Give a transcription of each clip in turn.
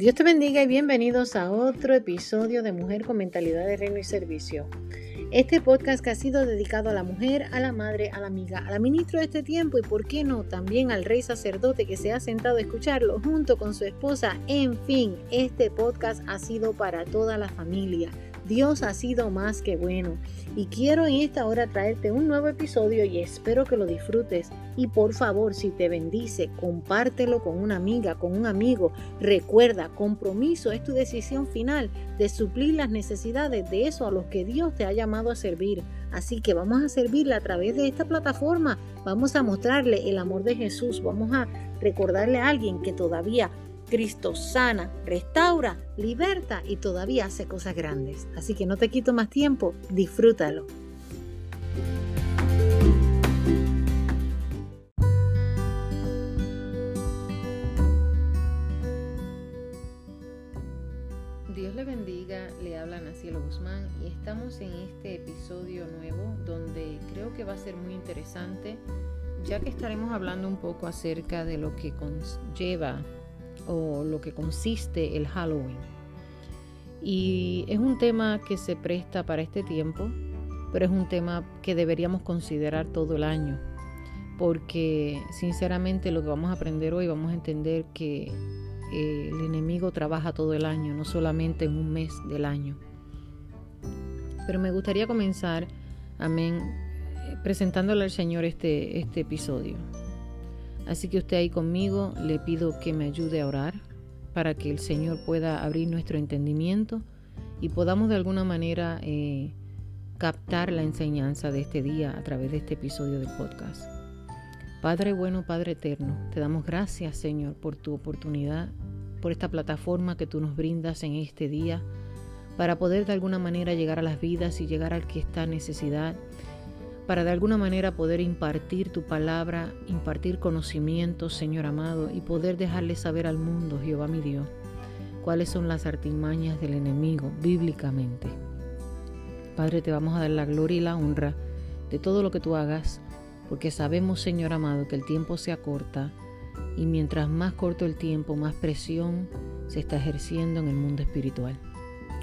Dios te bendiga y bienvenidos a otro episodio de Mujer con Mentalidad de Reino y Servicio. Este podcast que ha sido dedicado a la mujer, a la madre, a la amiga, a la ministra de este tiempo y, por qué no, también al rey sacerdote que se ha sentado a escucharlo junto con su esposa. En fin, este podcast ha sido para toda la familia Dios ha sido más que bueno y quiero en esta hora traerte un nuevo episodio y espero que lo disfrutes y por favor si te bendice compártelo con una amiga, con un amigo. Recuerda, compromiso es tu decisión final de suplir las necesidades de eso a los que Dios te ha llamado a servir. Así que vamos a servirle a través de esta plataforma, vamos a mostrarle el amor de Jesús, vamos a recordarle a alguien que todavía Cristo sana, restaura, liberta y todavía hace cosas grandes. Así que no te quito más tiempo, disfrútalo. Habla Nacielo Guzmán y estamos en este episodio nuevo donde creo que va a ser muy interesante ya que estaremos hablando un poco acerca de lo que conlleva o lo que consiste el Halloween. Y es un tema que se presta para este tiempo, pero es un tema que deberíamos considerar todo el año, porque sinceramente lo que vamos a aprender hoy vamos a entender que eh, el enemigo trabaja todo el año, no solamente en un mes del año. Pero me gustaría comenzar, amén, presentándole al Señor este, este episodio. Así que usted ahí conmigo le pido que me ayude a orar para que el Señor pueda abrir nuestro entendimiento y podamos de alguna manera eh, captar la enseñanza de este día a través de este episodio del podcast. Padre bueno, Padre eterno, te damos gracias Señor por tu oportunidad, por esta plataforma que tú nos brindas en este día para poder de alguna manera llegar a las vidas y llegar al que está en necesidad para de alguna manera poder impartir tu palabra, impartir conocimiento, Señor amado, y poder dejarle saber al mundo, Jehová mi Dios, cuáles son las artimañas del enemigo bíblicamente. Padre, te vamos a dar la gloria y la honra de todo lo que tú hagas, porque sabemos, Señor amado, que el tiempo se acorta y mientras más corto el tiempo, más presión se está ejerciendo en el mundo espiritual.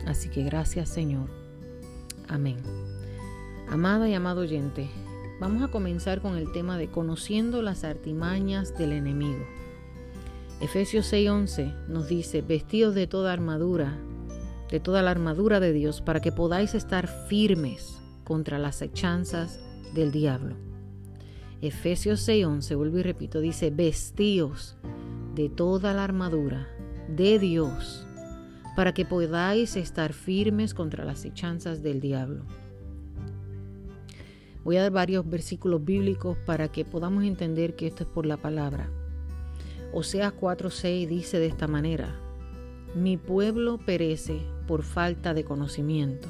Así que gracias, Señor. Amén. Amada y amado oyente, vamos a comenzar con el tema de conociendo las artimañas del enemigo. Efesios 6:11 nos dice, vestidos de toda armadura, de toda la armadura de Dios, para que podáis estar firmes contra las hechanzas del diablo. Efesios 6:11, vuelvo y repito, dice, vestíos de toda la armadura de Dios, para que podáis estar firmes contra las hechanzas del diablo. Voy a dar varios versículos bíblicos para que podamos entender que esto es por la palabra. Oseas 4:6 dice de esta manera: Mi pueblo perece por falta de conocimiento.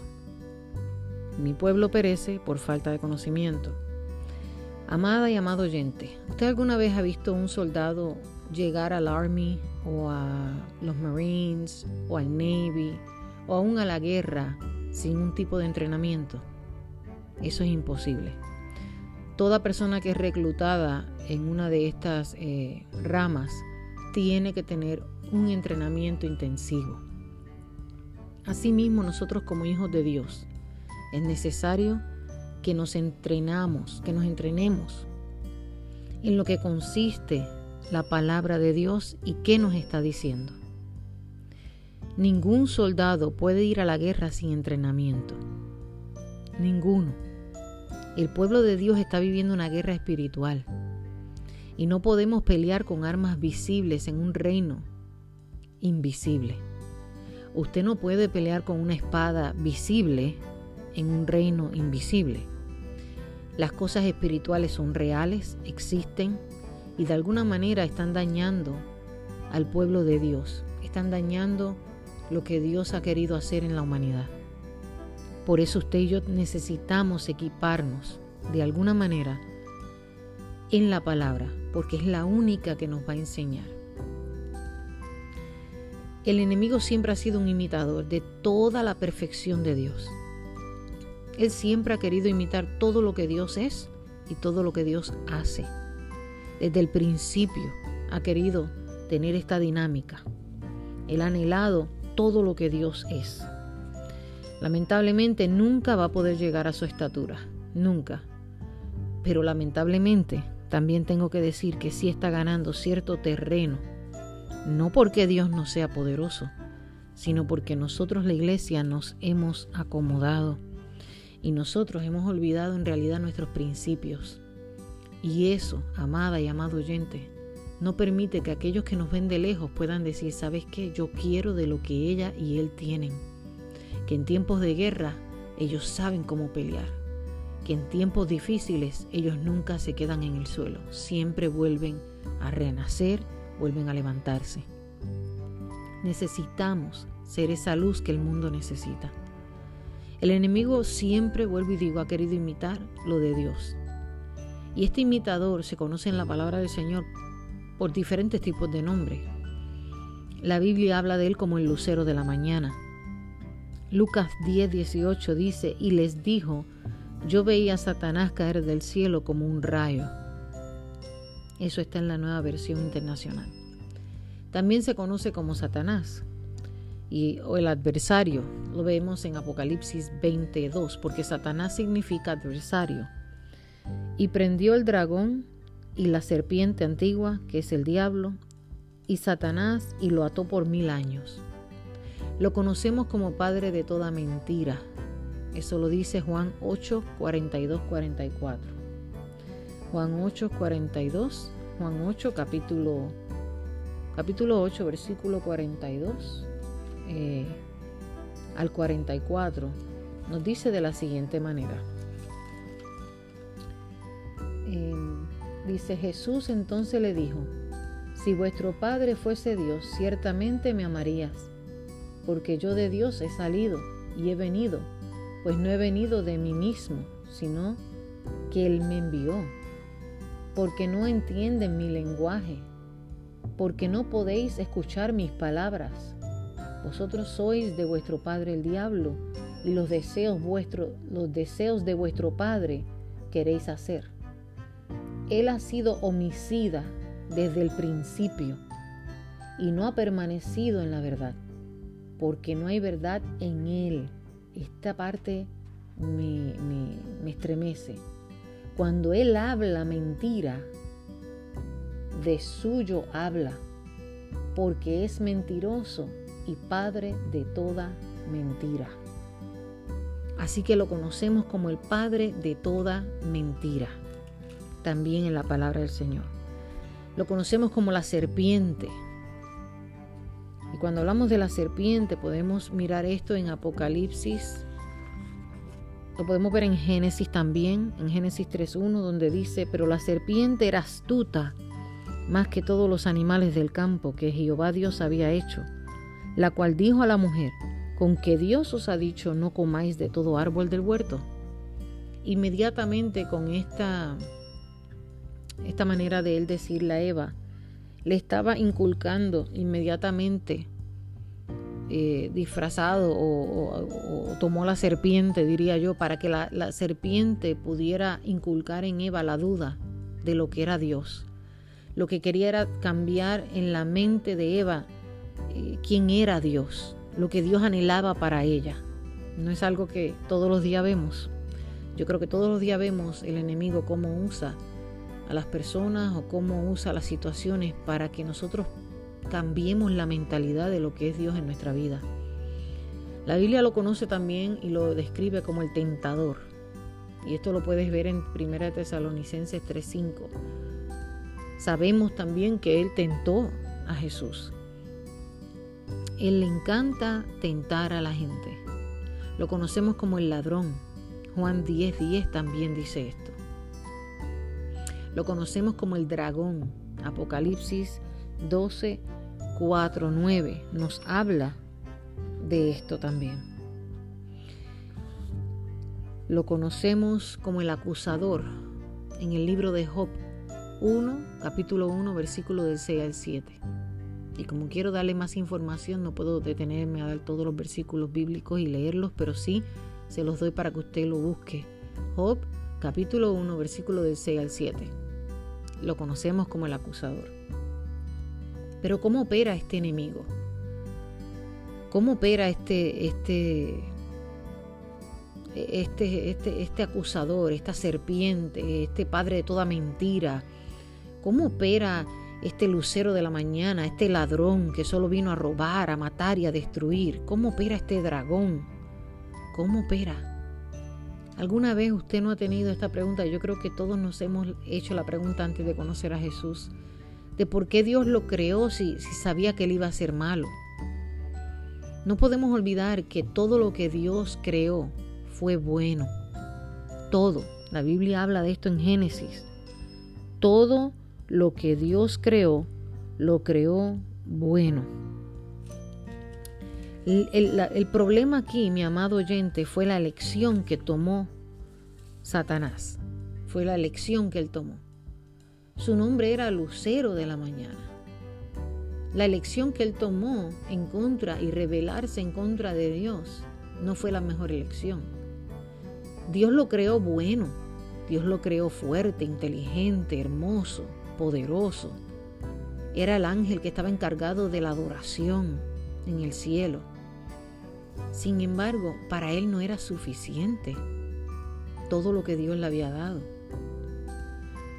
Mi pueblo perece por falta de conocimiento. Amada y amado oyente, ¿usted alguna vez ha visto un soldado llegar al Army o a los Marines o al Navy o aún a la guerra sin un tipo de entrenamiento? Eso es imposible. Toda persona que es reclutada en una de estas eh, ramas tiene que tener un entrenamiento intensivo. Asimismo, nosotros como hijos de Dios, es necesario que nos entrenamos, que nos entrenemos en lo que consiste la palabra de Dios y qué nos está diciendo. Ningún soldado puede ir a la guerra sin entrenamiento. Ninguno. El pueblo de Dios está viviendo una guerra espiritual y no podemos pelear con armas visibles en un reino invisible. Usted no puede pelear con una espada visible en un reino invisible. Las cosas espirituales son reales, existen y de alguna manera están dañando al pueblo de Dios, están dañando lo que Dios ha querido hacer en la humanidad. Por eso usted y yo necesitamos equiparnos de alguna manera en la palabra, porque es la única que nos va a enseñar. El enemigo siempre ha sido un imitador de toda la perfección de Dios. Él siempre ha querido imitar todo lo que Dios es y todo lo que Dios hace. Desde el principio ha querido tener esta dinámica. Él ha anhelado todo lo que Dios es. Lamentablemente nunca va a poder llegar a su estatura, nunca. Pero lamentablemente también tengo que decir que sí está ganando cierto terreno, no porque Dios no sea poderoso, sino porque nosotros la iglesia nos hemos acomodado y nosotros hemos olvidado en realidad nuestros principios. Y eso, amada y amado oyente, no permite que aquellos que nos ven de lejos puedan decir, ¿sabes qué? Yo quiero de lo que ella y él tienen. Que en tiempos de guerra ellos saben cómo pelear. Que en tiempos difíciles ellos nunca se quedan en el suelo. Siempre vuelven a renacer, vuelven a levantarse. Necesitamos ser esa luz que el mundo necesita. El enemigo siempre, vuelvo y digo, ha querido imitar lo de Dios. Y este imitador se conoce en la palabra del Señor por diferentes tipos de nombres. La Biblia habla de él como el lucero de la mañana. Lucas 10, 18 dice, y les dijo, yo veía a Satanás caer del cielo como un rayo. Eso está en la nueva versión internacional. También se conoce como Satanás y, o el adversario. Lo vemos en Apocalipsis 22, porque Satanás significa adversario. Y prendió el dragón y la serpiente antigua, que es el diablo, y Satanás, y lo ató por mil años. Lo conocemos como padre de toda mentira. Eso lo dice Juan 8, 42, 44. Juan 8, 42, Juan 8, capítulo, capítulo 8, versículo 42 eh, al 44, nos dice de la siguiente manera. Dice Jesús entonces le dijo, si vuestro Padre fuese Dios, ciertamente me amarías, porque yo de Dios he salido y he venido, pues no he venido de mí mismo, sino que Él me envió, porque no entienden mi lenguaje, porque no podéis escuchar mis palabras. Vosotros sois de vuestro padre el diablo, y los deseos vuestros, los deseos de vuestro padre queréis hacer. Él ha sido homicida desde el principio y no ha permanecido en la verdad, porque no hay verdad en Él. Esta parte me, me estremece. Cuando Él habla mentira, de suyo habla, porque es mentiroso y padre de toda mentira. Así que lo conocemos como el padre de toda mentira también en la palabra del Señor. Lo conocemos como la serpiente. Y cuando hablamos de la serpiente podemos mirar esto en Apocalipsis. Lo podemos ver en Génesis también, en Génesis 3.1, donde dice, pero la serpiente era astuta más que todos los animales del campo que Jehová Dios había hecho, la cual dijo a la mujer, con que Dios os ha dicho no comáis de todo árbol del huerto. Inmediatamente con esta esta manera de él decirle a Eva, le estaba inculcando inmediatamente, eh, disfrazado o, tomó la serpiente, diría yo, para que la, serpiente pudiera inculcar en Eva la duda de lo que era Dios. Lo que quería era cambiar en la mente de Eva eh, quién era Dios, lo que Dios anhelaba para ella. No es algo que todos los días vemos. Yo creo que todos los días vemos el enemigo cómo usa a las personas o cómo usa las situaciones para que nosotros cambiemos la mentalidad de lo que es Dios en nuestra vida. La Biblia lo conoce también y lo describe como el tentador. Y esto lo puedes ver en 1 Tesalonicenses 3:5. Sabemos también que Él tentó a Jesús. Él le encanta tentar a la gente. Lo conocemos como el ladrón. Juan 10:10 10 también dice esto. Lo conocemos como el dragón. Apocalipsis 12, 4, 9 nos habla de esto también. Lo conocemos como el acusador en el libro de Job 1, capítulo 1, versículo del 6 al 7. Y como quiero darle más información, no puedo detenerme a dar todos los versículos bíblicos y leerlos, pero sí se los doy para que usted lo busque. Job, capítulo 1, versículo del 6 al 7 lo conocemos como el acusador. Pero ¿cómo opera este enemigo? ¿Cómo opera este, este, este, este, este acusador, esta serpiente, este padre de toda mentira? ¿Cómo opera este lucero de la mañana, este ladrón que solo vino a robar, a matar y a destruir? ¿Cómo opera este dragón? ¿Cómo opera? ¿Alguna vez usted no ha tenido esta pregunta? Yo creo que todos nos hemos hecho la pregunta antes de conocer a Jesús, de por qué Dios lo creó si, si sabía que él iba a ser malo. No podemos olvidar que todo lo que Dios creó fue bueno. Todo. La Biblia habla de esto en Génesis. Todo lo que Dios creó, lo creó bueno. El, problema aquí, mi amado oyente, fue la elección que tomó Satanás. Fue la elección que él tomó. Su nombre era Lucero de la Mañana. La elección que él tomó en contra y rebelarse en contra de Dios no fue la mejor elección. Dios lo creó bueno, Dios lo creó fuerte, inteligente, hermoso, poderoso. Era el ángel que estaba encargado de la adoración en el cielo. Sin embargo, para él no era suficiente todo lo que Dios le había dado.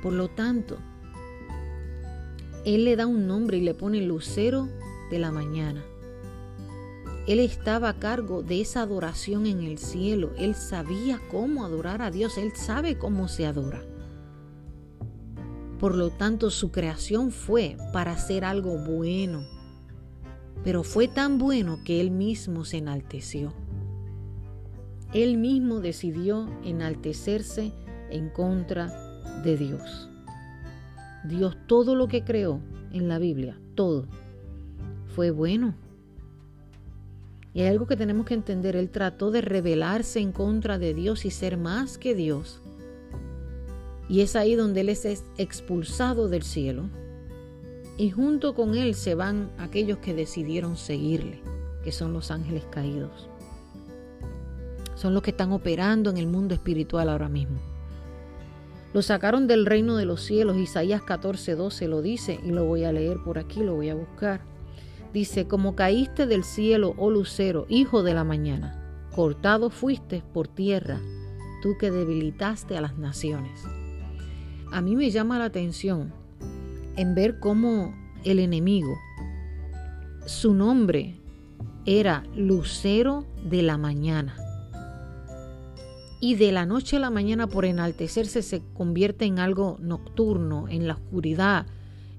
Por lo tanto, él le da un nombre y le pone lucero de la mañana. Él estaba a cargo de esa adoración en el cielo. Él sabía cómo adorar a Dios. Él sabe cómo se adora. Por lo tanto, su creación fue para hacer algo bueno, pero fue tan bueno que él mismo se enalteció. Él mismo decidió enaltecerse en contra de Dios. Dios todo lo que creó en la Biblia, todo, fue bueno. Y hay algo que tenemos que entender, Él trató de rebelarse en contra de Dios y ser más que Dios. Y es ahí donde Él es expulsado del cielo y junto con él se van aquellos que decidieron seguirle, que son los ángeles caídos. Son los que están operando en el mundo espiritual ahora mismo. Lo sacaron del reino de los cielos, Isaías 14, 12 lo dice y lo voy a leer por aquí, lo voy a buscar. Dice, como caíste del cielo, oh lucero, hijo de la mañana, cortado fuiste por tierra, tú que debilitaste a las naciones. A mí me llama la atención en ver cómo el enemigo, su nombre era Lucero de la Mañana. Y de la noche a la mañana por enaltecerse se convierte en algo nocturno, en la oscuridad,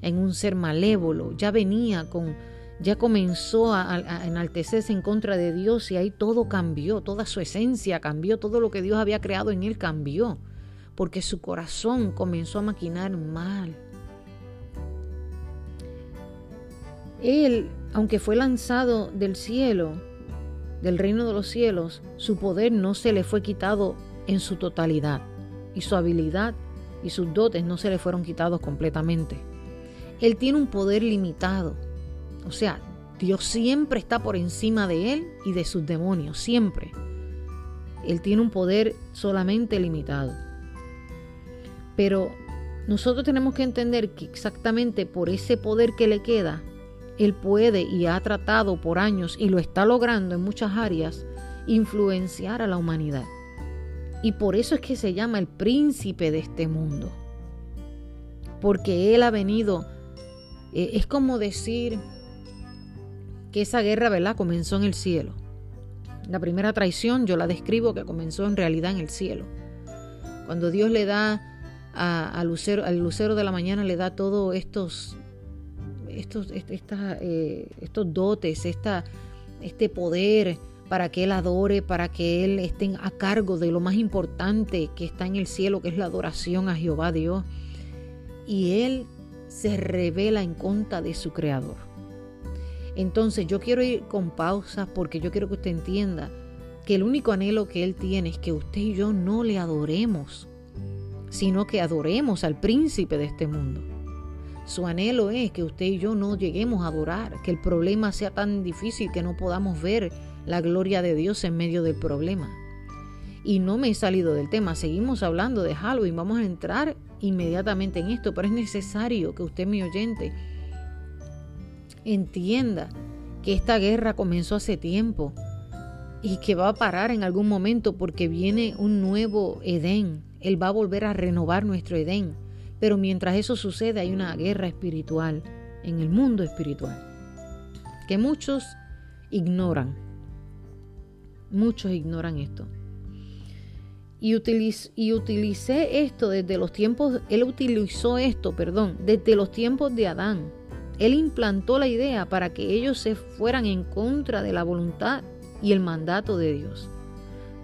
en un ser malévolo. Ya venía con, ya comenzó a, enaltecerse en contra de Dios y ahí todo cambió, toda su esencia cambió, todo lo que Dios había creado en él cambió, porque su corazón comenzó a maquinar mal. Él, aunque fue lanzado del cielo, del reino de los cielos, su poder no se le fue quitado en su totalidad y su habilidad y sus dotes no se le fueron quitados completamente. Él tiene un poder limitado. O sea, Dios siempre está por encima de él y de sus demonios, siempre. Él tiene un poder solamente limitado. Pero nosotros tenemos que entender que exactamente por ese poder que le queda, él puede y ha tratado por años y lo está logrando en muchas áreas influenciar a la humanidad. Y por eso es que se llama el príncipe de este mundo. Porque Él ha venido, eh, es como decir que esa guerra, ¿verdad? Comenzó en el cielo. La primera traición yo la describo que comenzó en realidad en el cielo. Cuando Dios le da a, lucero, al lucero de la mañana, le da todos estos estos, eh, estos dotes, esta, este poder para que Él adore, para que Él esté a cargo de lo más importante que está en el cielo, que es la adoración a Jehová Dios. Y Él se revela en contra de su Creador. Entonces yo quiero ir con pausas porque yo quiero que usted entienda que el único anhelo que Él tiene es que usted y yo no le adoremos, sino que adoremos al príncipe de este mundo. Su anhelo es que usted y yo no lleguemos a adorar, que el problema sea tan difícil que no podamos ver la gloria de Dios en medio del problema. Y no me he salido del tema, seguimos hablando de Halloween, vamos a entrar inmediatamente en esto, pero es necesario que usted, mi oyente, entienda que esta guerra comenzó hace tiempo y que va a parar en algún momento porque viene un nuevo Edén. Él va a volver a renovar nuestro Edén. Pero mientras eso sucede hay una guerra espiritual en el mundo espiritual que muchos ignoran. Muchos ignoran esto. Y, y utilicé esto desde los tiempos, él utilizó esto, perdón, desde los tiempos de Adán. Él implantó la idea para que ellos se fueran en contra de la voluntad y el mandato de Dios,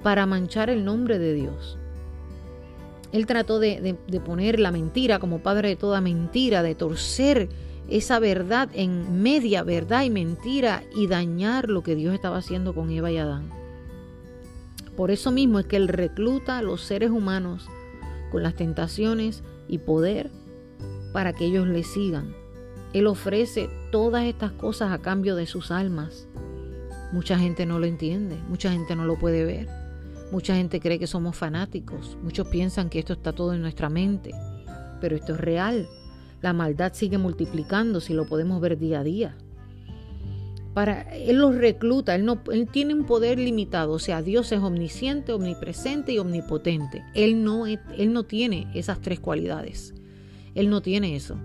para manchar el nombre de Dios. Él trató de, poner la mentira como padre de toda mentira, de torcer esa verdad en media verdad y mentira y dañar lo que Dios estaba haciendo con Eva y Adán. Por eso mismo es que Él recluta a los seres humanos con las tentaciones y poder para que ellos le sigan. Él ofrece todas estas cosas a cambio de sus almas. Mucha gente no lo entiende, mucha gente no lo puede ver, mucha gente cree que somos fanáticos, muchos piensan que esto está todo en nuestra mente, pero esto es real. La maldad sigue multiplicando si lo podemos ver día a día para él los recluta, él no él tiene un poder limitado, o sea, Dios es omnisciente, omnipresente y omnipotente. Él no él no tiene esas tres cualidades. Él no tiene eso.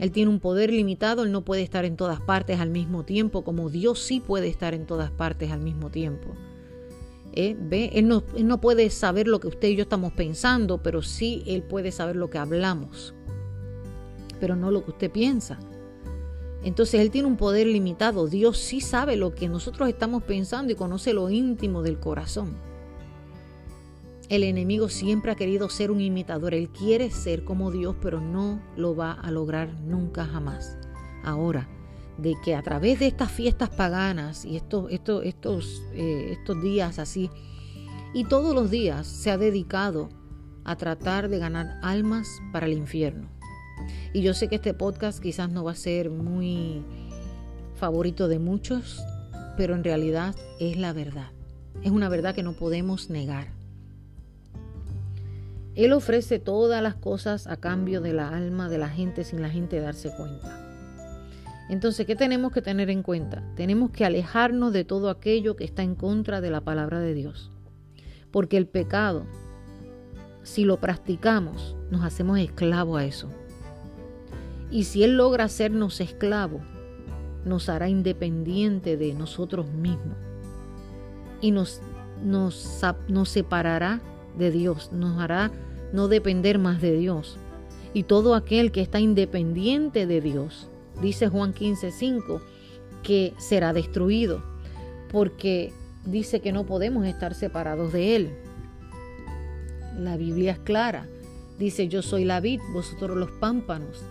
Él tiene un poder limitado, él no puede estar en todas partes al mismo tiempo, como Dios sí puede estar en todas partes al mismo tiempo. ¿Eh? Él no puede saber lo que usted y yo estamos pensando, pero sí Él puede saber lo que hablamos, pero no lo que usted piensa. Entonces Él tiene un poder limitado. Dios sí sabe lo que nosotros estamos pensando y conoce lo íntimo del corazón. El enemigo siempre ha querido ser un imitador. Él quiere ser como Dios, pero no lo va a lograr nunca jamás. Ahora, de que a través de estas fiestas paganas y estos, estos, estos, eh, estos días así, y todos los días se ha dedicado a tratar de ganar almas para el infierno. Y yo sé que este podcast quizás no va a ser muy favorito de muchos, pero en realidad es la verdad. Es una verdad que no podemos negar. Él ofrece todas las cosas a cambio de la alma de la gente sin la gente darse cuenta. Entonces, ¿qué tenemos que tener en cuenta? Tenemos que alejarnos de todo aquello que está en contra de la palabra de Dios. Porque el pecado, si lo practicamos, nos hacemos esclavos a eso. Y si Él logra hacernos esclavos, nos hará independiente de nosotros mismos. Y nos, nos, nos separará de Dios, nos hará no depender más de Dios. Y todo aquel que está independiente de Dios, dice Juan 15:5, que será destruido, porque dice que no podemos estar separados de Él. La Biblia es clara, dice yo soy la vid, vosotros los pámpanos.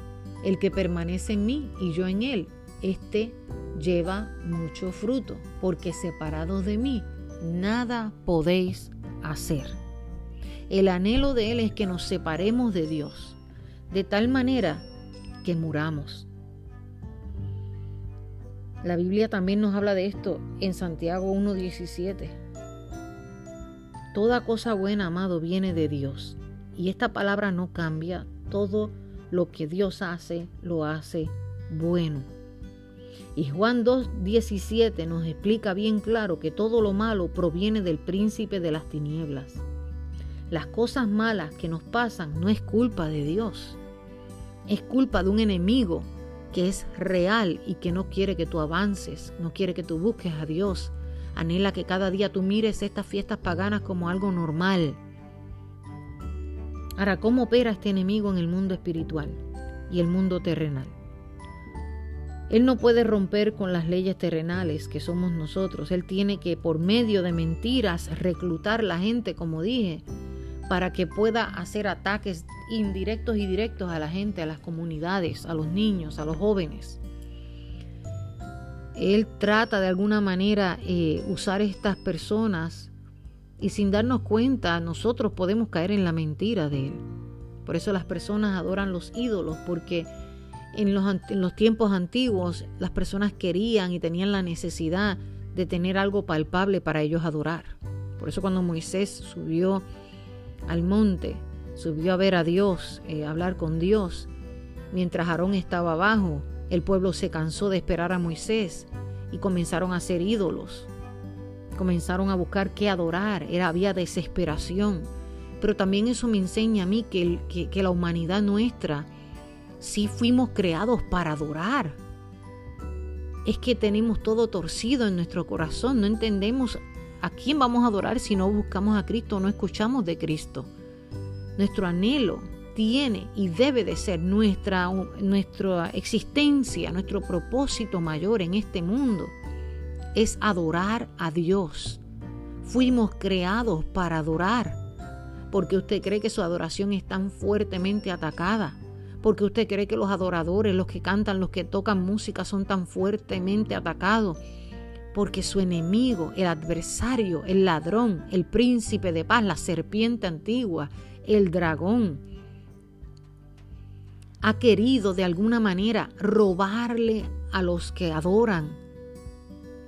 El que permanece en mí y yo en él, éste lleva mucho fruto, porque separados de mí, nada podéis hacer. El anhelo de Él es que nos separemos de Dios, de tal manera que muramos. La Biblia también nos habla de esto en Santiago 1.17. Toda cosa buena, amado, viene de Dios. Y esta palabra no cambia. Todo lo que Dios hace, lo hace bueno. Y Juan 2.17 nos explica bien claro que todo lo malo proviene del príncipe de las tinieblas. Las cosas malas que nos pasan no es culpa de Dios, es culpa de un enemigo que es real y que no quiere que tú avances, no quiere que tú busques a Dios. Anhela que cada día tú mires estas fiestas paganas como algo normal Ahora, ¿cómo opera este enemigo en el mundo espiritual y el mundo terrenal? Él no puede romper con las leyes terrenales que somos nosotros. Él tiene que, por medio de mentiras, reclutar la gente, como dije, para que pueda hacer ataques indirectos y directos a la gente, a las comunidades, a los niños, a los jóvenes. Él trata de alguna manera eh, usar estas personas y sin darnos cuenta nosotros podemos caer en la mentira de Él. Por eso las personas adoran los ídolos, porque en los, en los tiempos antiguos las personas querían y tenían la necesidad de tener algo palpable para ellos adorar. Por eso cuando Moisés subió al monte, subió a ver a Dios, eh, a hablar con Dios, mientras Aarón estaba abajo, el pueblo se cansó de esperar a Moisés y comenzaron a ser ídolos. Comenzaron a buscar qué adorar, era, había desesperación. Pero también eso me enseña a mí que, que la humanidad nuestra sí fuimos creados para adorar. Es que tenemos todo torcido en nuestro corazón, no entendemos a quién vamos a adorar si no buscamos a Cristo no escuchamos de Cristo. Nuestro anhelo tiene y debe de ser nuestra, nuestra existencia, nuestro propósito mayor en este mundo, es adorar a Dios. Fuimos creados para adorar. Porque usted cree que su adoración es tan fuertemente atacada. Porque usted cree que los adoradores, los que cantan, los que tocan música son tan fuertemente atacados. Porque su enemigo, el adversario, el ladrón, el príncipe de paz, la serpiente antigua, el dragón, ha querido de alguna manera robarle a los que adoran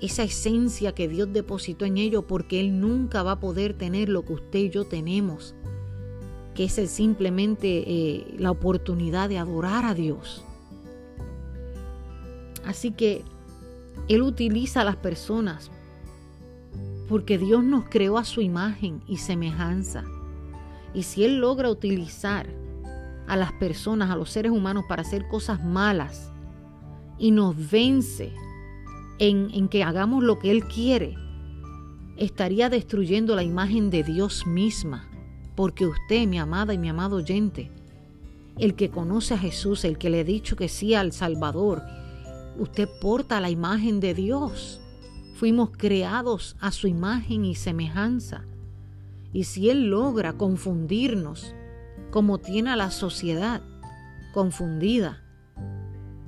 esa esencia que Dios depositó en ellos porque Él nunca va a poder tener lo que usted y yo tenemos, que es simplemente eh, la oportunidad de adorar a Dios. Así que Él utiliza a las personas porque Dios nos creó a su imagen y semejanza. Y si Él logra utilizar a las personas, a los seres humanos para hacer cosas malas y nos vence en, en que hagamos lo que Él quiere, estaría destruyendo la imagen de Dios misma. Porque usted, mi amada y mi amado oyente, el que conoce a Jesús, el que le ha dicho que sí al Salvador, usted porta la imagen de Dios. Fuimos creados a su imagen y semejanza. Y si Él logra confundirnos como tiene a la sociedad confundida,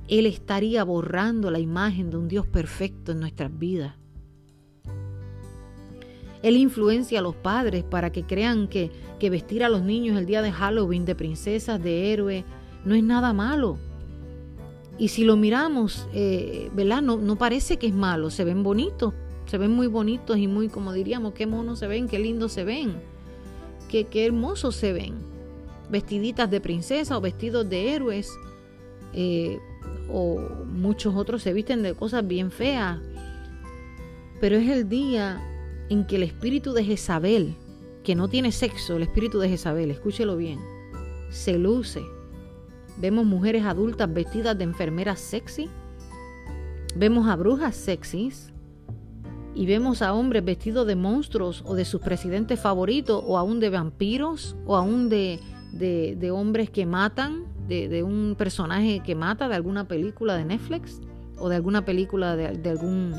Él estaría borrando la imagen de un Dios perfecto en nuestras vidas. Él influencia a los padres para que crean que, que vestir a los niños el día de Halloween de princesas, de héroes, no es nada malo. Y si lo miramos, eh, ¿verdad? No, no parece que es malo, se ven bonitos, se ven muy bonitos y muy, como diríamos, qué monos se ven, qué lindos se ven, qué, qué hermosos se ven vestiditas de princesa o vestidos de héroes, eh, o muchos otros se visten de cosas bien feas. Pero es el día en que el espíritu de Jezabel, que no tiene sexo, el espíritu de Jezabel, escúchelo bien, se luce. Vemos mujeres adultas vestidas de enfermeras sexy. Vemos a brujas sexys. Y vemos a hombres vestidos de monstruos o de sus presidentes favoritos o aún de vampiros o aún de de, hombres que matan, de, un personaje que mata de alguna película de Netflix o de alguna película de, algún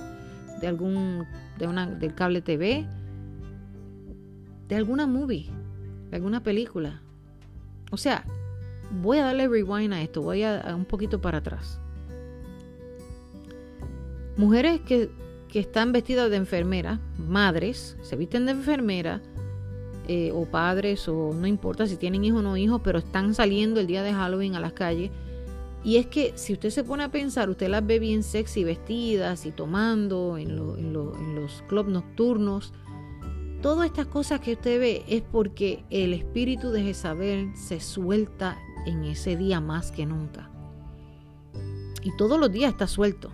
de algún de una del cable TV de alguna movie de alguna película o sea voy a darle rewind a esto voy a, un poquito para atrás mujeres que, que están vestidas de enfermera madres se visten de enfermera eh, o padres o no importa si tienen hijos o no hijos, pero están saliendo el día de Halloween a las calles. Y es que si usted se pone a pensar, usted las ve bien sexy vestidas y tomando en, en los clubs nocturnos. Todas estas cosas que usted ve es porque el espíritu de Jezabel se suelta en ese día más que nunca. Y todos los días está suelto,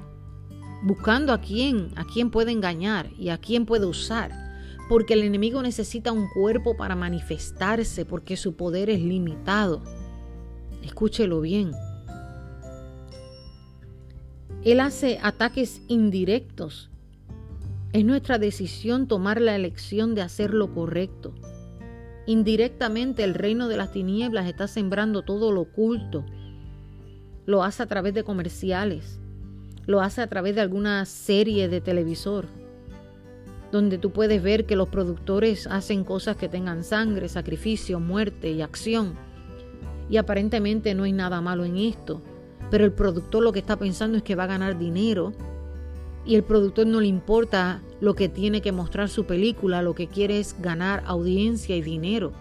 buscando a quién, a quién puede engañar y a quién puede usar porque el enemigo necesita un cuerpo para manifestarse, porque su poder es limitado. Escúchelo bien. Él hace ataques indirectos. Es nuestra decisión tomar la elección de hacer lo correcto. Indirectamente el reino de las tinieblas está sembrando todo lo oculto. Lo hace a través de comerciales. Lo hace a través de alguna serie de televisor donde tú puedes ver que los productores hacen cosas que tengan sangre, sacrificio, muerte y acción. Y aparentemente no hay nada malo en esto, pero el productor lo que está pensando es que va a ganar dinero y el productor no le importa lo que tiene que mostrar su película, lo que quiere es ganar audiencia y dinero.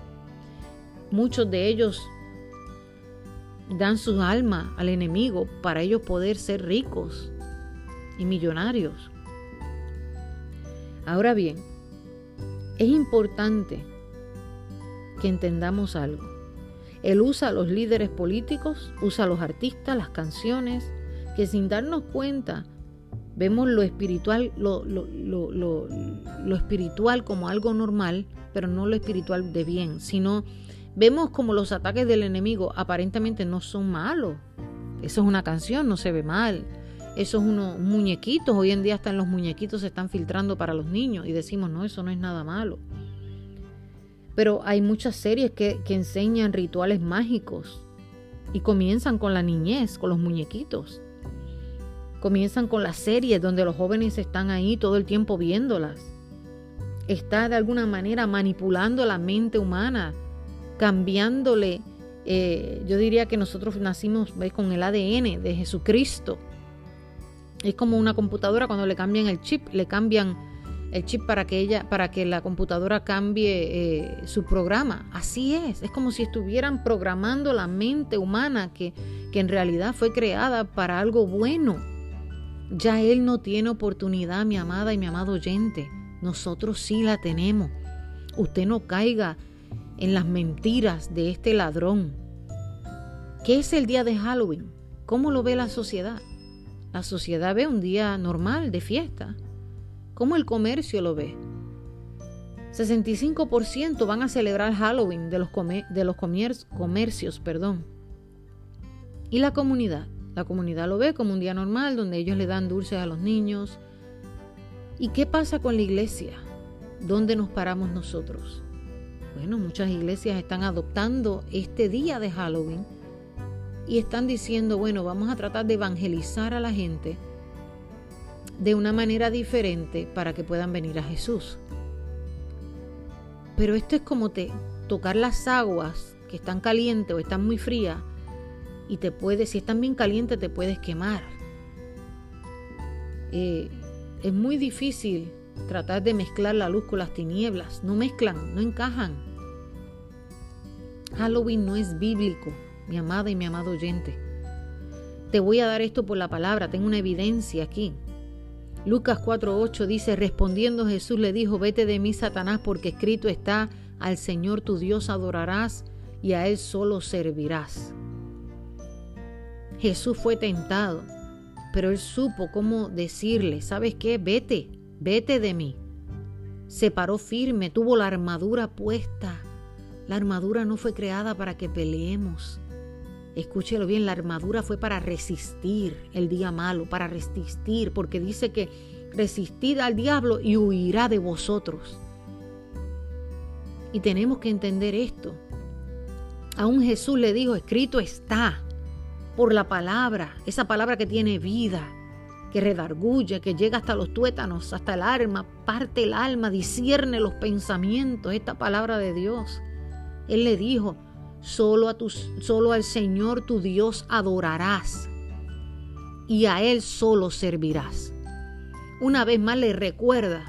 Muchos de ellos dan su alma al enemigo para ellos poder ser ricos y millonarios. Ahora bien, es importante que entendamos algo. Él usa a los líderes políticos, usa a los artistas, las canciones, que sin darnos cuenta, Vemos lo espiritual, lo, lo, espiritual como algo normal, pero no lo espiritual de bien, sino vemos como los ataques del enemigo aparentemente no son malos. Eso es una canción, no se ve mal. Eso es unos muñequitos. Hoy en día están los muñequitos se están filtrando para los niños y decimos, no, eso no es nada malo. Pero hay muchas series que, que enseñan rituales mágicos y comienzan con la niñez, con los muñequitos. Comienzan con las series donde los jóvenes están ahí todo el tiempo viéndolas. Está de alguna manera manipulando la mente humana, cambiándole. Eh, yo diría que nosotros nacimos con el ADN de Jesucristo. Es como una computadora cuando le cambian el chip, le cambian el chip para que ella, para que la computadora cambie eh, su programa. Así es, es como si estuvieran programando la mente humana que, que en realidad fue creada para algo bueno. Ya Él no tiene oportunidad, mi amada y mi amado oyente. Nosotros sí la tenemos. Usted no caiga en las mentiras de este ladrón. ¿Qué es el día de Halloween? ¿Cómo lo ve la sociedad? La sociedad ve un día normal de fiesta, ¿Cómo el comercio lo ve? 65% van a celebrar Halloween de los, de los comercios. Perdón. Y la comunidad. La comunidad lo ve como un día normal donde ellos le dan dulces a los niños. ¿Y qué pasa con la iglesia? ¿Dónde nos paramos nosotros? Bueno, muchas iglesias están adoptando este día de Halloween y están diciendo, bueno, vamos a tratar de evangelizar a la gente de una manera diferente para que puedan venir a Jesús. Pero esto es como te, tocar las aguas que están calientes o están muy frías y te puedes, si están bien calientes, te puedes quemar. Eh, es muy difícil tratar de mezclar la luz con las tinieblas. No mezclan, no encajan. Halloween no es bíblico, mi amada y mi amado oyente. Te voy a dar esto por la palabra, tengo una evidencia aquí. Lucas 4:8 dice, respondiendo Jesús le dijo, vete de mí, Satanás, porque escrito está, al Señor tu Dios adorarás y a Él solo servirás. Jesús fue tentado, pero Él supo cómo decirle, ¿sabes qué? Vete, vete de mí. Se paró firme, tuvo la armadura puesta. La armadura no fue creada para que peleemos. Escúchelo bien, la armadura fue para resistir el día malo, para resistir, porque dice que resistid al diablo y huirá de vosotros. Y tenemos que entender esto. Aún Jesús le dijo, escrito está, por la palabra, esa palabra que tiene vida, que redarguye, que llega hasta los tuétanos, hasta el alma, parte el alma, discierne los pensamientos, esta palabra de Dios. Él le dijo, Solo, a solo al Señor tu Dios adorarás y a Él solo servirás. Una vez más le recuerda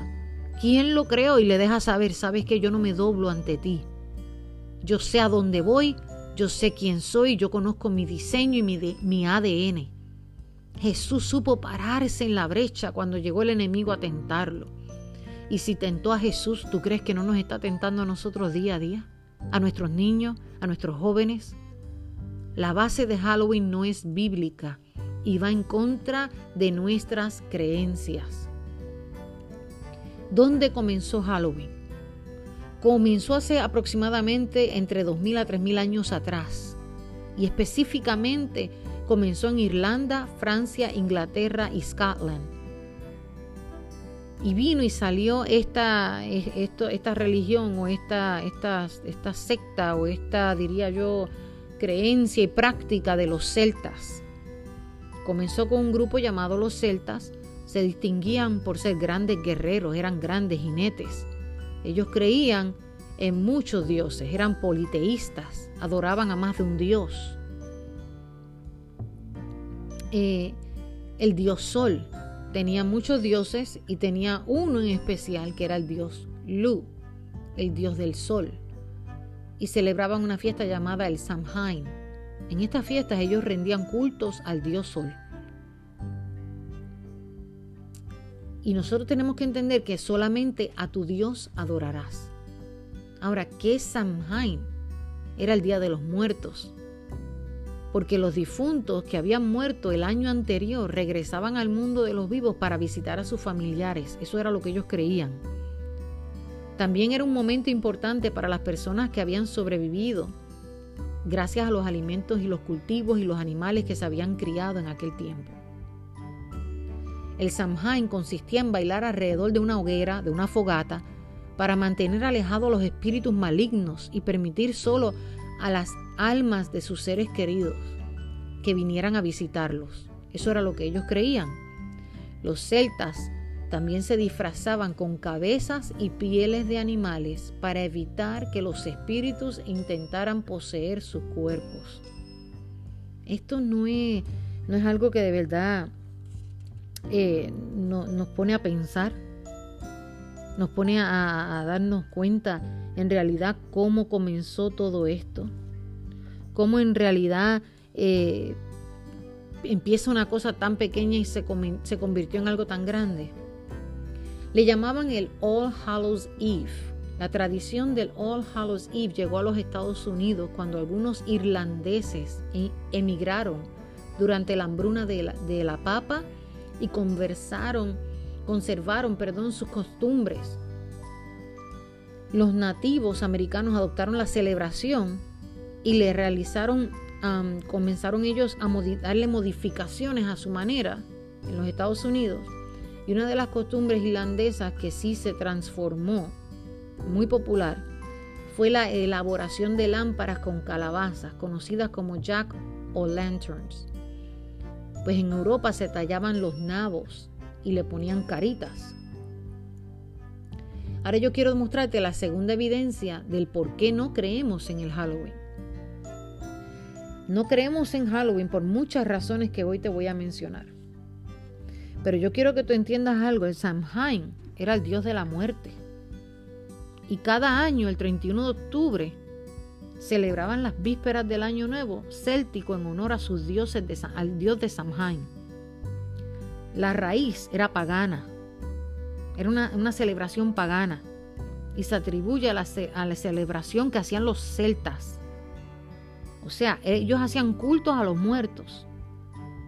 quién lo creó y le deja saber, sabes que yo no me doblo ante ti. Yo sé a dónde voy, yo sé quién soy, yo conozco mi diseño y mi, mi ADN. Jesús supo pararse en la brecha cuando llegó el enemigo a tentarlo. Y si tentó a Jesús, ¿tú crees que no nos está tentando a nosotros día a día? a nuestros niños, a nuestros jóvenes. La base de Halloween no es bíblica y va en contra de nuestras creencias. ¿Dónde comenzó Halloween? Comenzó hace aproximadamente entre 2.000 a 3.000 años atrás y específicamente comenzó en Irlanda, Francia, Inglaterra y Scotland y vino y salió esta, esta religión o esta, esta, esta secta o esta, diría yo, creencia y práctica de los celtas. Comenzó con un grupo llamado los celtas, se distinguían por ser grandes guerreros, eran grandes jinetes. Ellos creían en muchos dioses, eran politeístas, adoraban a más de un dios. Eh, el dios Sol, tenía muchos dioses y tenía uno en especial que era el dios Lu, el dios del sol. Y celebraban una fiesta llamada el Samhain. En estas fiestas ellos rendían cultos al dios sol. Y nosotros tenemos que entender que solamente a tu Dios adorarás. Ahora, ¿qué Samhain? Era el Día de los Muertos. porque los difuntos que habían muerto el año anterior regresaban al mundo de los vivos para visitar a sus familiares. Eso era lo que ellos creían. También era un momento importante para las personas que habían sobrevivido gracias a los alimentos y los cultivos y los animales que se habían criado en aquel tiempo. El Samhain consistía en bailar alrededor de una hoguera, de una fogata, para mantener alejados los espíritus malignos y permitir solo a las almas de sus seres queridos que vinieran a visitarlos. Eso era lo que ellos creían. Los celtas también se disfrazaban con cabezas y pieles de animales para evitar que los espíritus intentaran poseer sus cuerpos. Esto no es, no es algo que de verdad eh, nos pone a pensar, nos pone a, darnos cuenta en realidad cómo comenzó todo esto, cómo en realidad eh, empieza una cosa tan pequeña y se, convirtió en algo tan grande. Le llamaban el All Hallows Eve. La tradición del All Hallows Eve llegó a los Estados Unidos cuando algunos irlandeses e-, emigraron durante la hambruna de la papa y conversaron, conservaron perdón, sus costumbres. Los nativos americanos adoptaron la celebración y le realizaron, comenzaron ellos a darle modificaciones a su manera en los Estados Unidos y una de las costumbres irlandesas que sí se transformó, muy popular, fue la elaboración de lámparas con calabazas, conocidas como jack o lanterns. Pues en Europa se tallaban los nabos y le ponían caritas. Ahora yo quiero mostrarte la segunda evidencia del por qué no creemos en el Halloween. No creemos en Halloween por muchas razones que hoy te voy a mencionar. Pero yo quiero que tú entiendas algo, el Samhain era el dios de la muerte. Y cada año, el 31 de octubre, celebraban las vísperas del Año Nuevo céltico en honor a sus dioses, al dios de Samhain. La raíz era pagana, era una, celebración pagana y se atribuye a la, a la celebración que hacían los celtas. O sea, ellos hacían cultos a los muertos.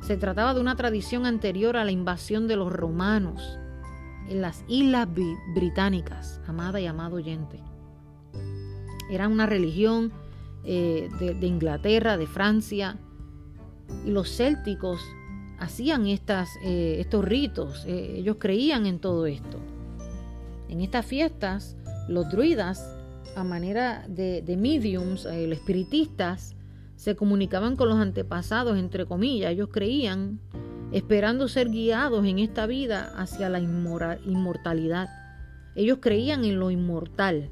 Se trataba de una tradición anterior a la invasión de los romanos en las islas británicas, amada y amado oyente. Era una religión eh, de, Inglaterra, de Francia, y los célticos hacían estas, eh, estos ritos, eh, ellos creían en todo esto. En estas fiestas, los druidas, a manera de, de mediums, los espiritistas, se comunicaban con los antepasados, entre comillas, ellos creían, esperando ser guiados en esta vida hacia la inmortalidad. Ellos creían en lo inmortal.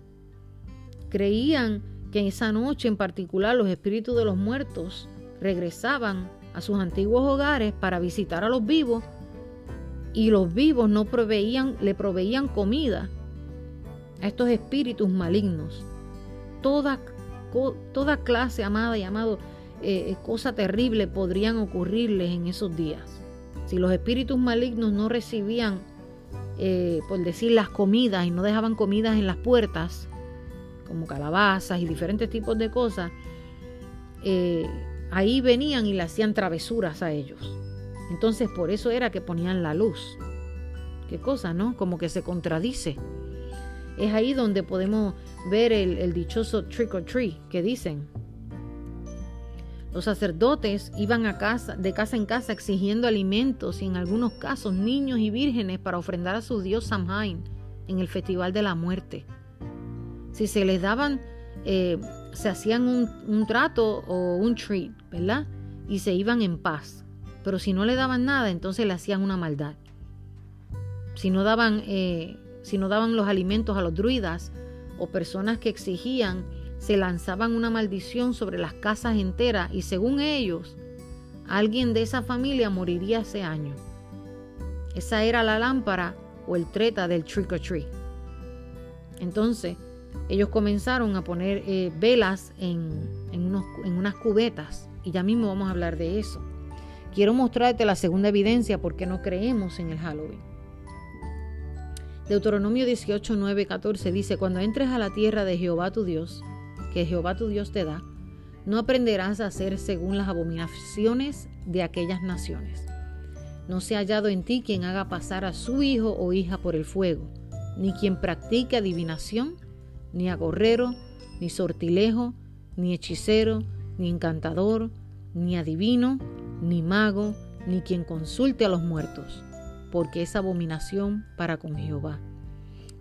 Creían que en esa noche en particular los espíritus de los muertos regresaban a sus antiguos hogares para visitar a los vivos y los vivos no proveían, le proveían comida a estos espíritus malignos. Toda toda clase, amada y amado, eh, eh, cosa terrible podrían ocurrirles en esos días. Si los espíritus malignos no recibían, eh, por decir, las comidas y no dejaban comidas en las puertas, como calabazas y diferentes tipos de cosas, ahí venían y le hacían travesuras a ellos. Entonces por eso era que ponían la luz. Qué cosa, ¿no? Como que se contradice. Es ahí donde podemos ver el, dichoso trick or treat que dicen. Los sacerdotes iban a casa, de casa en casa exigiendo alimentos y en algunos casos niños y vírgenes para ofrendar a su dios Samhain en el Festival de la Muerte. Si se les daban, eh, se hacían un, trato o un treat, ¿verdad? Y se iban en paz. Pero si no le daban nada, entonces le hacían una maldad. Si no daban, eh, si no daban los alimentos a los druidas, o personas que exigían se lanzaban una maldición sobre las casas enteras y según ellos, alguien de esa familia moriría ese año. Esa era la lámpara o el treta del trick or treat. Entonces, ellos comenzaron a poner eh, velas en, en unas cubetas y ya mismo vamos a hablar de eso. Quiero mostrarte la segunda evidencia porque no creemos en el Halloween. Deuteronomio 18, 9, 14 dice, cuando entres a la tierra de Jehová tu Dios, que Jehová tu Dios te da, No aprenderás a hacer según las abominaciones de aquellas naciones. No se ha hallado en ti quien haga pasar a su hijo o hija por el fuego, ni quien practique adivinación, ni agorrero, ni sortilejo, ni hechicero, ni encantador, ni adivino, ni mago, ni quien consulte a los muertos, porque es abominación para con Jehová.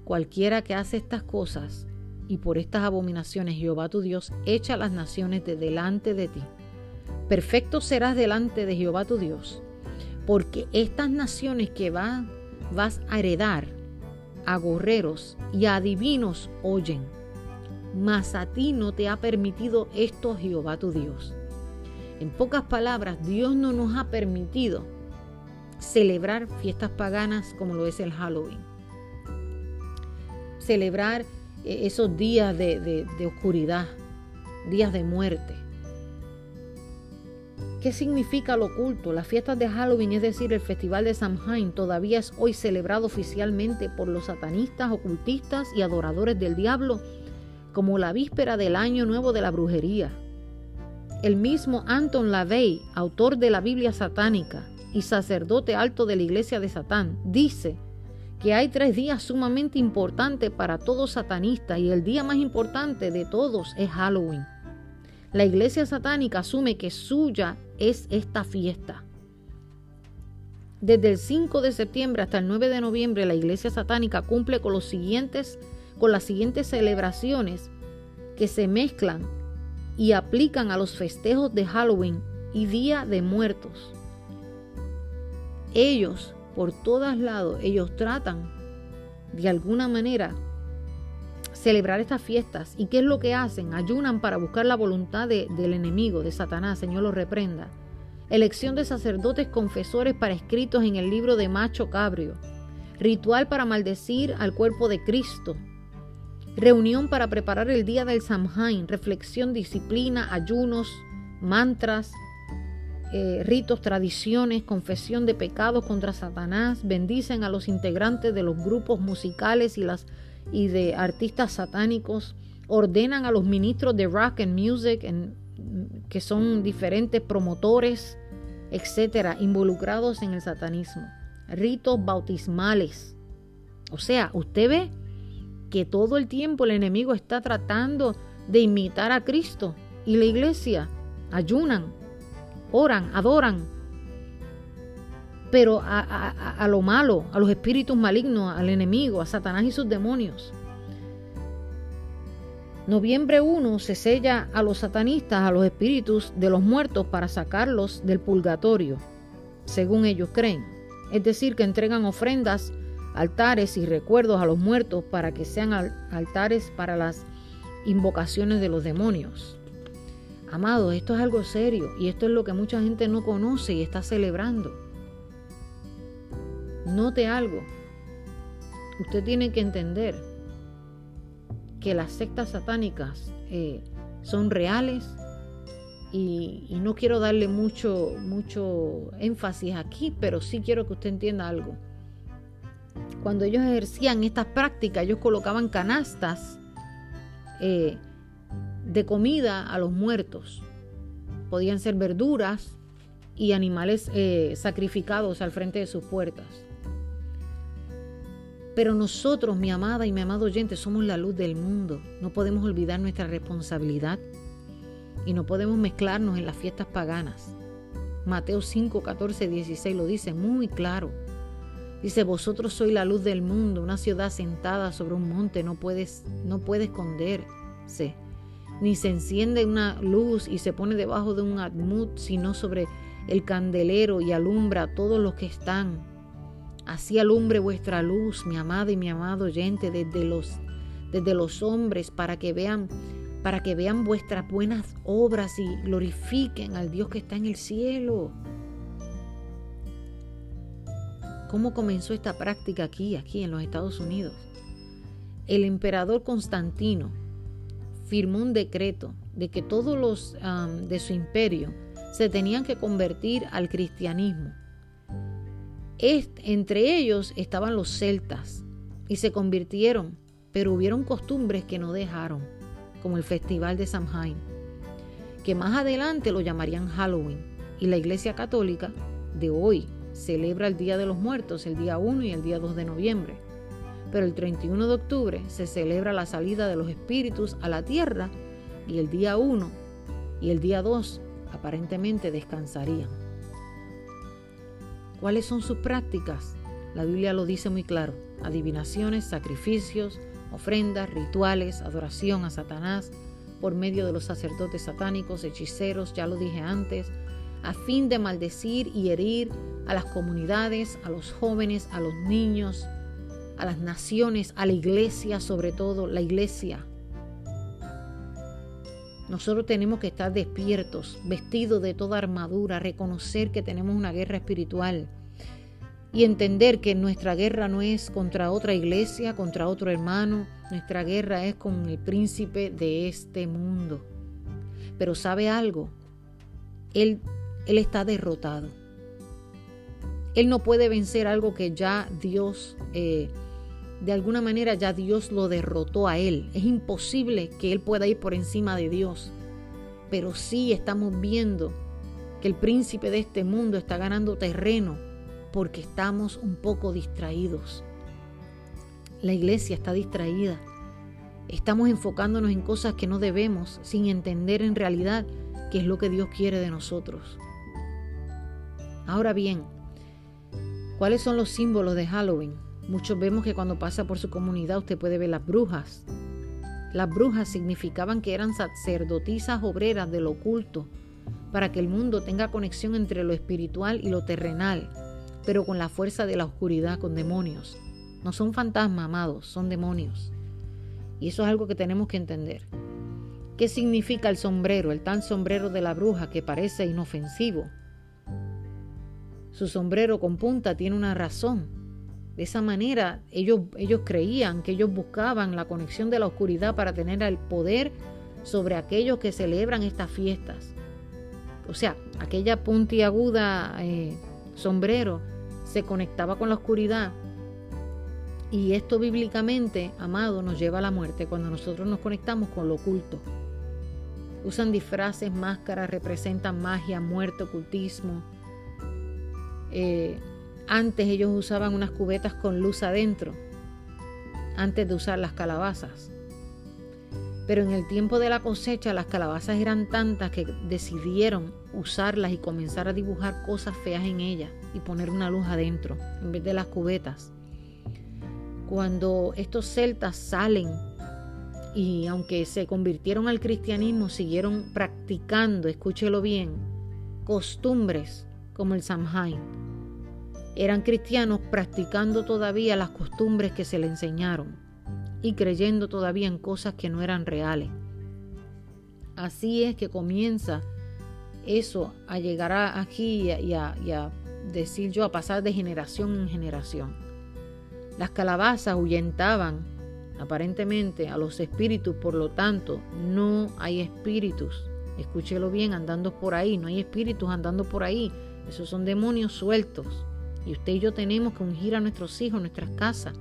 Cualquiera que hace estas cosas, y por estas abominaciones Jehová tu Dios echa las naciones de delante de ti. Perfecto serás delante de Jehová tu Dios, porque estas naciones que vas a heredar a gorreros y adivinos oyen, mas a ti no te ha permitido esto Jehová tu Dios. En pocas palabras, Dios no nos ha permitido celebrar fiestas paganas como lo es el Halloween. Celebrar eh, esos días de, oscuridad, días de muerte. ¿Qué significa lo oculto? Las fiestas de Halloween, es decir, el festival de Samhain, todavía es hoy celebrado oficialmente por los satanistas, ocultistas y adoradores del diablo como la víspera del año nuevo de la brujería. El mismo Anton LaVey, autor de la Biblia satánica y sacerdote alto de la iglesia de Satán, dice que hay tres días sumamente importantes para todo satanista y el día más importante de todos es Halloween. La iglesia satánica asume que suya es esta fiesta. Desde el 5 de septiembre hasta el 9 de noviembre la iglesia satánica cumple con los siguientes con las siguientes celebraciones que se mezclan y aplican a los festejos de Halloween y Día de Muertos. Ellos, por todos lados, ellos tratan de alguna manera celebrar estas fiestas. ¿Y qué es lo que hacen? Ayunan para buscar la voluntad del enemigo, de Satanás, Señor lo reprenda. Elección de sacerdotes confesores para escritos en el libro de Macho Cabrio. Ritual para maldecir al cuerpo de Cristo, Reunión para preparar el día del Samhain, reflexión, disciplina, ayunos, mantras, eh, ritos, tradiciones, confesión de pecados contra Satanás, bendicen a los integrantes de los grupos musicales y, las, y de artistas satánicos, ordenan a los ministros de rock and music, que son diferentes promotores, etcétera, involucrados en el satanismo, ritos bautismales. O sea, usted ve que todo el tiempo el enemigo está tratando de imitar a Cristo y la iglesia ayunan, oran, adoran, pero a, lo malo, a los espíritus malignos, al enemigo, a Satanás y sus demonios. Noviembre 1 se sella a los satanistas, a los espíritus de los muertos para sacarlos del purgatorio, según ellos creen. Es decir, que entregan ofrendas altares y recuerdos a los muertos para que sean altares para las invocaciones de los demonios. Amado, esto es algo serio y esto es lo que mucha gente no conoce y está celebrando. Note algo. Usted tiene que entender que las sectas satánicas eh, son reales y, no quiero darle mucho, mucho énfasis aquí, pero sí quiero que usted entienda algo cuando ellos ejercían estas prácticas, ellos colocaban canastas eh, de comida a los muertos. Podían ser verduras y animales eh, sacrificados al frente de sus puertas. Pero nosotros, mi amada y mi amado oyente, somos la luz del mundo. No podemos olvidar nuestra responsabilidad y no podemos mezclarnos en las fiestas paganas. Mateo 5, 14, 16 lo dice muy claro. Dice, vosotros sois la luz del mundo, una ciudad sentada sobre un monte no, puedes, no puede esconderse, ni se enciende una luz y se pone debajo de un admut, sino sobre el candelero y alumbra a todos los que están. Así alumbre vuestra luz, mi amada y mi amado oyente, desde los, desde los hombres, para que vean para que vean vuestras buenas obras y glorifiquen al Dios que está en el cielo. ¿Cómo comenzó esta práctica aquí, aquí en los Estados Unidos? El emperador Constantino firmó un decreto de que todos los de su imperio se tenían que convertir al cristianismo. Entre ellos estaban los celtas y se convirtieron, pero hubieron costumbres que no dejaron, como el festival de Samhain, que más adelante lo llamarían Halloween. Y la Iglesia Católica de hoy celebra el Día de los Muertos, el día 1 y el día 2 de noviembre. Pero el 31 de octubre se celebra la salida de los espíritus a la tierra y el día 1 y el día 2 aparentemente descansarían. ¿Cuáles son sus prácticas? La Biblia lo dice muy claro. Adivinaciones, sacrificios, ofrendas, rituales, adoración a Satanás por medio de los sacerdotes satánicos, hechiceros, ya lo dije antes, a fin de maldecir y herir a las comunidades, a los jóvenes, a los niños, a las naciones, a la iglesia, sobre todo la iglesia. Nosotros tenemos que estar despiertos, vestidos de toda armadura, reconocer que tenemos una guerra espiritual y entender que nuestra guerra no es contra otra iglesia, contra otro hermano, nuestra guerra es con el príncipe de este mundo. Pero sabe algo, él, él está derrotado. Él no puede vencer algo que ya Dios, eh, de alguna manera ya Dios lo derrotó a él. Es imposible que él pueda ir por encima de Dios. Pero sí estamos viendo que el príncipe de este mundo está ganando terreno porque estamos un poco distraídos. La iglesia está distraída. Estamos enfocándonos en cosas que no debemos sin entender en realidad qué es lo que Dios quiere de nosotros. Ahora bien, ¿cuáles son los símbolos de Halloween? Muchos vemos que cuando pasa por su comunidad usted puede ver las brujas. Las brujas significaban que eran sacerdotisas obreras del oculto para que el mundo tenga conexión entre lo espiritual y lo terrenal pero con la fuerza de la oscuridad, con demonios. No son fantasmas, amados, son demonios. Y eso es algo que tenemos que entender. ¿Qué significa el sombrero, el tal sombrero de la bruja que parece inofensivo? Su sombrero con punta tiene una razón. De esa manera ellos, ellos creían que ellos buscaban la conexión de la oscuridad para tener el poder sobre aquellos que celebran estas fiestas. O sea, aquella puntiaguda eh, sombrero se conectaba con la oscuridad. Y esto bíblicamente, amado, nos lleva a la muerte cuando nosotros nos conectamos con lo oculto. Usan disfraces, máscaras, representan magia, muerte, ocultismo. Eh, antes ellos usaban unas cubetas con luz adentro, antes de usar las calabazas. Pero en el tiempo de la cosecha las calabazas eran tantas que decidieron usarlas y comenzar a dibujar cosas feas en ellas y poner una luz adentro en vez de las cubetas. Cuando estos celtas salen y aunque se convirtieron al cristianismo, siguieron practicando, escúchelo bien, costumbres como el Samhain. Eran cristianos practicando todavía las costumbres que se le enseñaron y creyendo todavía en cosas que no eran reales. Así es que comienza eso a llegar aquí y a, decir yo, a pasar de generación en generación. Las calabazas ahuyentaban aparentemente a los espíritus, por lo tanto, no hay espíritus. Escúchelo bien, andando por ahí, no hay espíritus andando por ahí. Esos son demonios sueltos. Y usted y yo tenemos que ungir a nuestros hijos, nuestras casas,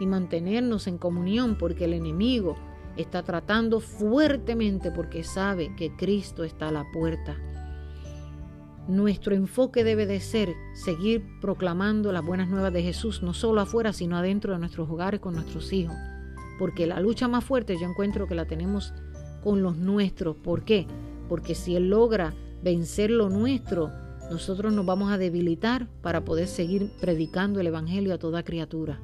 y mantenernos en comunión porque el enemigo está tratando fuertemente porque sabe que Cristo está a la puerta. Nuestro enfoque debe de ser seguir proclamando las buenas nuevas de Jesús, no solo afuera, sino adentro de nuestros hogares con nuestros hijos. Porque la lucha más fuerte yo encuentro que la tenemos con los nuestros. ¿Por qué? Porque si Él logra vencer lo nuestro, nosotros nos vamos a debilitar para poder seguir predicando el Evangelio a toda criatura.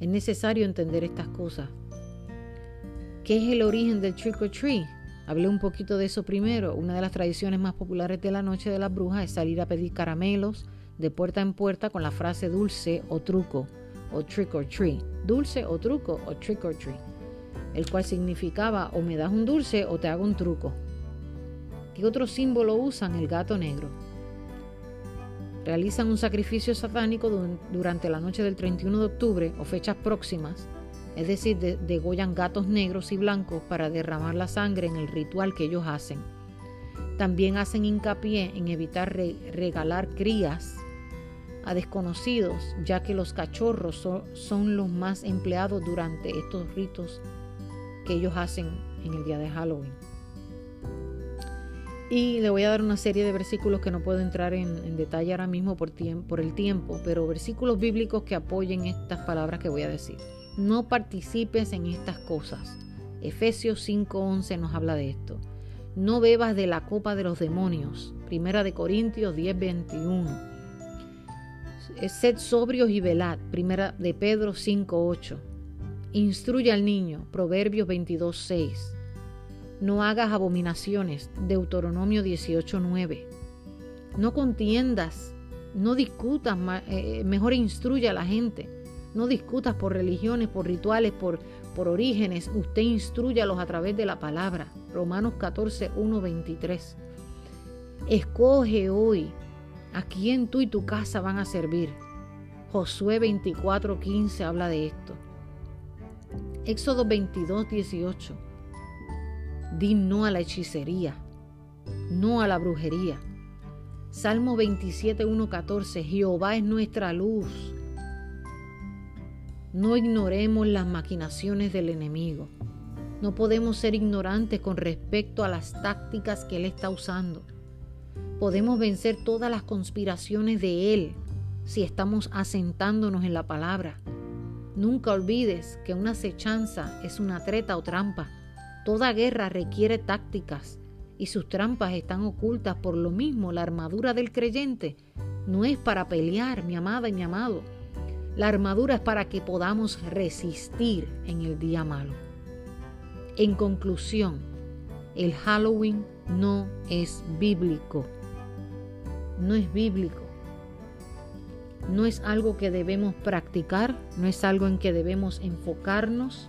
Es necesario entender estas cosas. ¿Qué es el origen del trick or treat? Hablé un poquito de eso primero. Una de las tradiciones más populares de la noche de las brujas es salir a pedir caramelos de puerta en puerta con la frase dulce o truco o trick or treat. Dulce o truco o trick or treat. El cual significaba o me das un dulce o te hago un truco. ¿Qué otro símbolo usan? El gato negro realizan un sacrificio satánico durante la noche del 31 de octubre o fechas próximas, es decir, degollan gatos negros y blancos para derramar la sangre en el ritual que ellos hacen. También hacen hincapié en evitar regalar crías a desconocidos, ya que los cachorros son los más empleados durante estos ritos que ellos hacen en el día de Halloween. Y le voy a dar una serie de versículos que no puedo entrar en, detalle ahora mismo por, por el tiempo, pero versículos bíblicos que apoyen estas palabras que voy a decir. No participes en estas cosas. Efesios 5:11 nos habla de esto. No bebas de la copa de los demonios. Primera de Corintios 10:21. Sed sobrios y velad. Primera de Pedro 5:8. Instruye al niño. Proverbios 22:6 no hagas abominaciones. Deuteronomio 18:9. No contiendas, no discutas, eh, mejor instruye a la gente. No discutas por religiones, por rituales, por, por orígenes. Usted instruyalos a través de la palabra. Romanos 14, 1, 23. Escoge hoy a quién tú y tu casa van a servir. Josué 24, 15 habla de esto. Éxodo 22, 18 Di no a la hechicería, no a la brujería. Salmo 27, 14. Jehová es nuestra luz. No ignoremos las maquinaciones del enemigo. No podemos ser ignorantes con respecto a las tácticas que Él está usando. Podemos vencer todas las conspiraciones de Él si estamos asentándonos en la palabra. Nunca olvides que una acechanza es una treta o trampa. Toda guerra requiere tácticas y sus trampas están ocultas. Por lo mismo, la armadura del creyente no es para pelear, mi amada y mi amado. La armadura es para que podamos resistir en el día malo. En conclusión, el Halloween no es bíblico. No es bíblico. No es algo que debemos practicar, no es algo en que debemos enfocarnos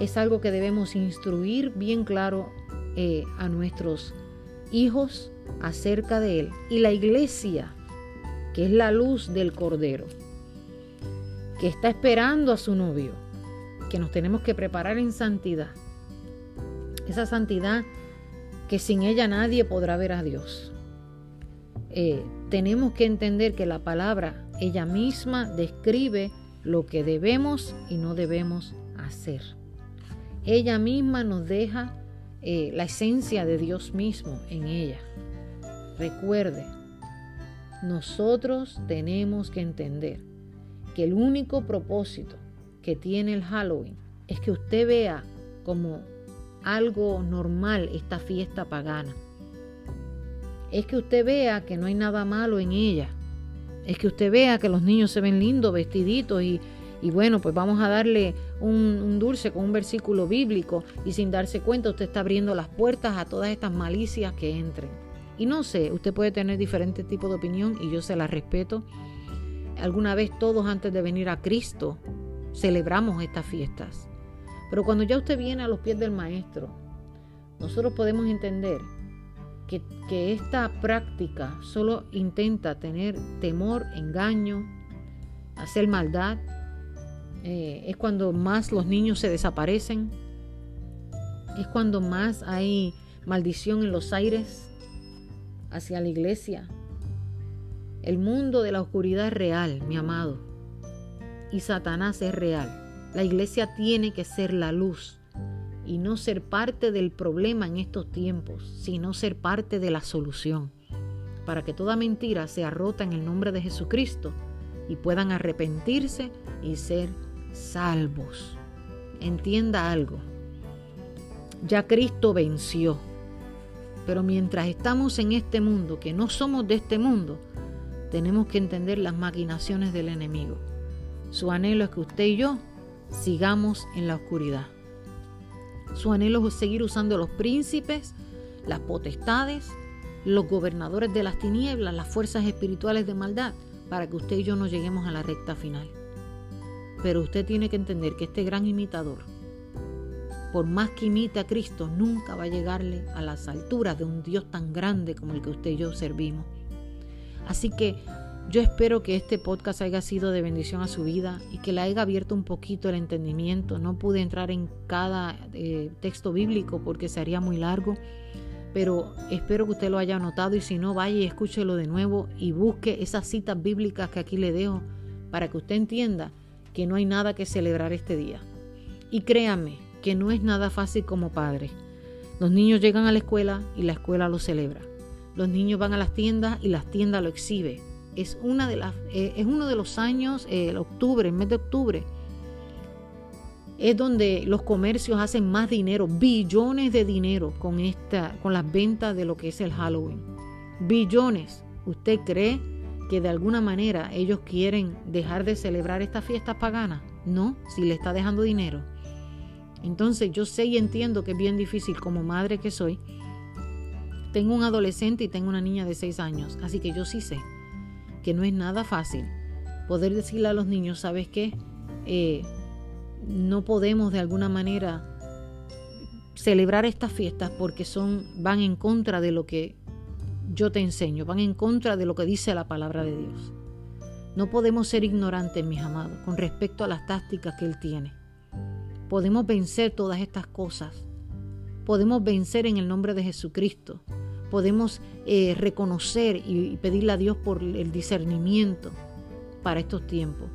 es algo que debemos instruir bien claro eh, a nuestros hijos acerca de él. Y la iglesia, que es la luz del Cordero, que está esperando a su novio, que nos tenemos que preparar en santidad. Esa santidad que sin ella nadie podrá ver a Dios. Eh, tenemos que entender que la palabra ella misma describe lo que debemos y no debemos hacer ella misma nos deja eh, la esencia de Dios mismo en ella. Recuerde, nosotros tenemos que entender que el único propósito que tiene el Halloween es que usted vea como algo normal esta fiesta pagana. Es que usted vea que no hay nada malo en ella. Es que usted vea que los niños se ven lindos, vestiditos y, y bueno, pues vamos a darle un, dulce con un versículo bíblico y sin darse cuenta usted está abriendo las puertas a todas estas malicias que entren. Y no sé, usted puede tener diferentes tipos de opinión y yo se la respeto. Alguna vez todos antes de venir a Cristo celebramos estas fiestas. Pero cuando ya usted viene a los pies del Maestro, nosotros podemos entender que, que esta práctica solo intenta tener temor, engaño, hacer maldad, eh, es cuando más los niños se desaparecen, es cuando más hay maldición en los aires hacia la iglesia. El mundo de la oscuridad es real, mi amado, y Satanás es real. La iglesia tiene que ser la luz y no ser parte del problema en estos tiempos, sino ser parte de la solución, para que toda mentira sea rota en el nombre de Jesucristo y puedan arrepentirse y ser salvos. Entienda algo. Ya Cristo venció. Pero mientras estamos en este mundo, que no somos de este mundo, tenemos que entender las maquinaciones del enemigo. Su anhelo es que usted y yo sigamos en la oscuridad. Su anhelo es seguir usando los príncipes, las potestades, los gobernadores de las tinieblas, las fuerzas espirituales de maldad, para que usted y yo no lleguemos a la recta final. Pero usted tiene que entender que este gran imitador, por más que imite a Cristo, nunca va a llegarle a las alturas de un Dios tan grande como el que usted y yo servimos. Así que yo espero que este podcast haya sido de bendición a su vida y que le haya abierto un poquito el entendimiento. No pude entrar en cada eh, texto bíblico porque se haría muy largo, pero espero que usted lo haya notado y si no, vaya y escúchelo de nuevo y busque esas citas bíblicas que aquí le dejo para que usted entienda que no hay nada que celebrar este día. Y créame que no es nada fácil como padre. Los niños llegan a la escuela y la escuela lo celebra. Los niños van a las tiendas y las tiendas lo exhiben. Es, una de las, eh, es uno de los años, eh, el octubre, el mes de octubre, es donde los comercios hacen más dinero, billones de dinero con, esta, con las ventas de lo que es el Halloween. Billones. ¿Usted cree que de alguna manera ellos quieren dejar de celebrar estas fiestas paganas? No, si le está dejando dinero. Entonces yo sé y entiendo que es bien difícil como madre que soy. Tengo un adolescente y tengo una niña de 6 años, así que yo sí sé que no es nada fácil poder decirle a los niños, ¿sabes qué? Eh, no podemos de alguna manera celebrar estas fiestas porque son van en contra de lo que yo te enseño, van en contra de lo que dice la palabra de Dios. No podemos ser ignorantes, mis amados, con respecto a las tácticas que Él tiene. Podemos vencer todas estas cosas. Podemos vencer en el nombre de Jesucristo. Podemos eh, reconocer y pedirle a Dios por el discernimiento para estos tiempos.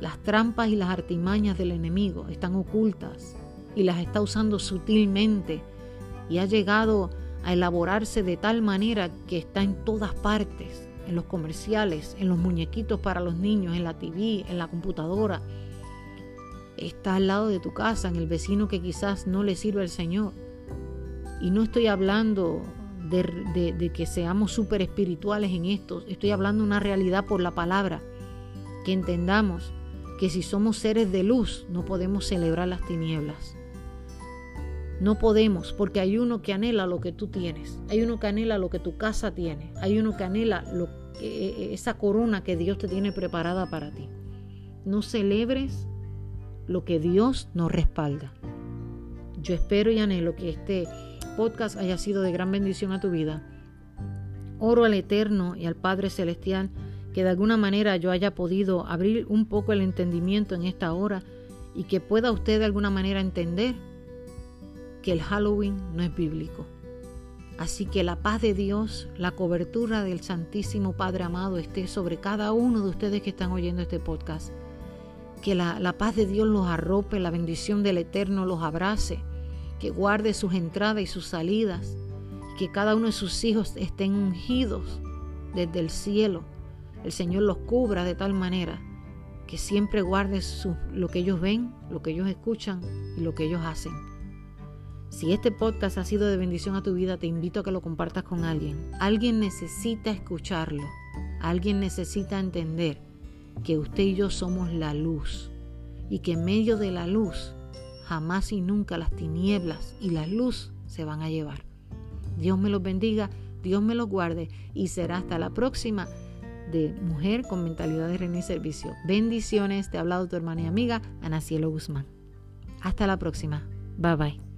Las trampas y las artimañas del enemigo están ocultas y las está usando sutilmente y ha llegado a elaborarse de tal manera que está en todas partes, en los comerciales, en los muñequitos para los niños, en la TV, en la computadora. Está al lado de tu casa, en el vecino que quizás no le sirve al Señor. Y no estoy hablando de, de que seamos súper espirituales en esto, estoy hablando de una realidad por la palabra, que entendamos que si somos seres de luz no podemos celebrar las tinieblas. No podemos porque hay uno que anhela lo que tú tienes, hay uno que anhela lo que tu casa tiene, hay uno que anhela lo, esa corona que Dios te tiene preparada para ti. No celebres lo que Dios nos respalda. Yo espero y anhelo que este podcast haya sido de gran bendición a tu vida. Oro al Eterno y al Padre Celestial que de alguna manera yo haya podido abrir un poco el entendimiento en esta hora y que pueda usted de alguna manera entender que el Halloween no es bíblico. Así que la paz de Dios, la cobertura del Santísimo Padre amado esté sobre cada uno de ustedes que están oyendo este podcast. Que la, paz de Dios los arrope, la bendición del Eterno los abrace, que guarde sus entradas y sus salidas, que cada uno de sus hijos estén ungidos desde el cielo el Señor los cubra de tal manera que siempre guarde lo que ellos ven, lo que ellos escuchan y lo que ellos hacen. Si este podcast ha sido de bendición a tu vida, te invito a que lo compartas con alguien. Alguien necesita escucharlo. Alguien necesita entender que usted y yo somos la luz y que en medio de la luz jamás y nunca las tinieblas y la luz se van a llevar. Dios me los bendiga, Dios me los guarde y será hasta la próxima de mujer con mentalidad de reino y servicio. Bendiciones, te ha hablado tu hermana y amiga Ana Cielo Guzmán. Hasta la próxima. Bye bye.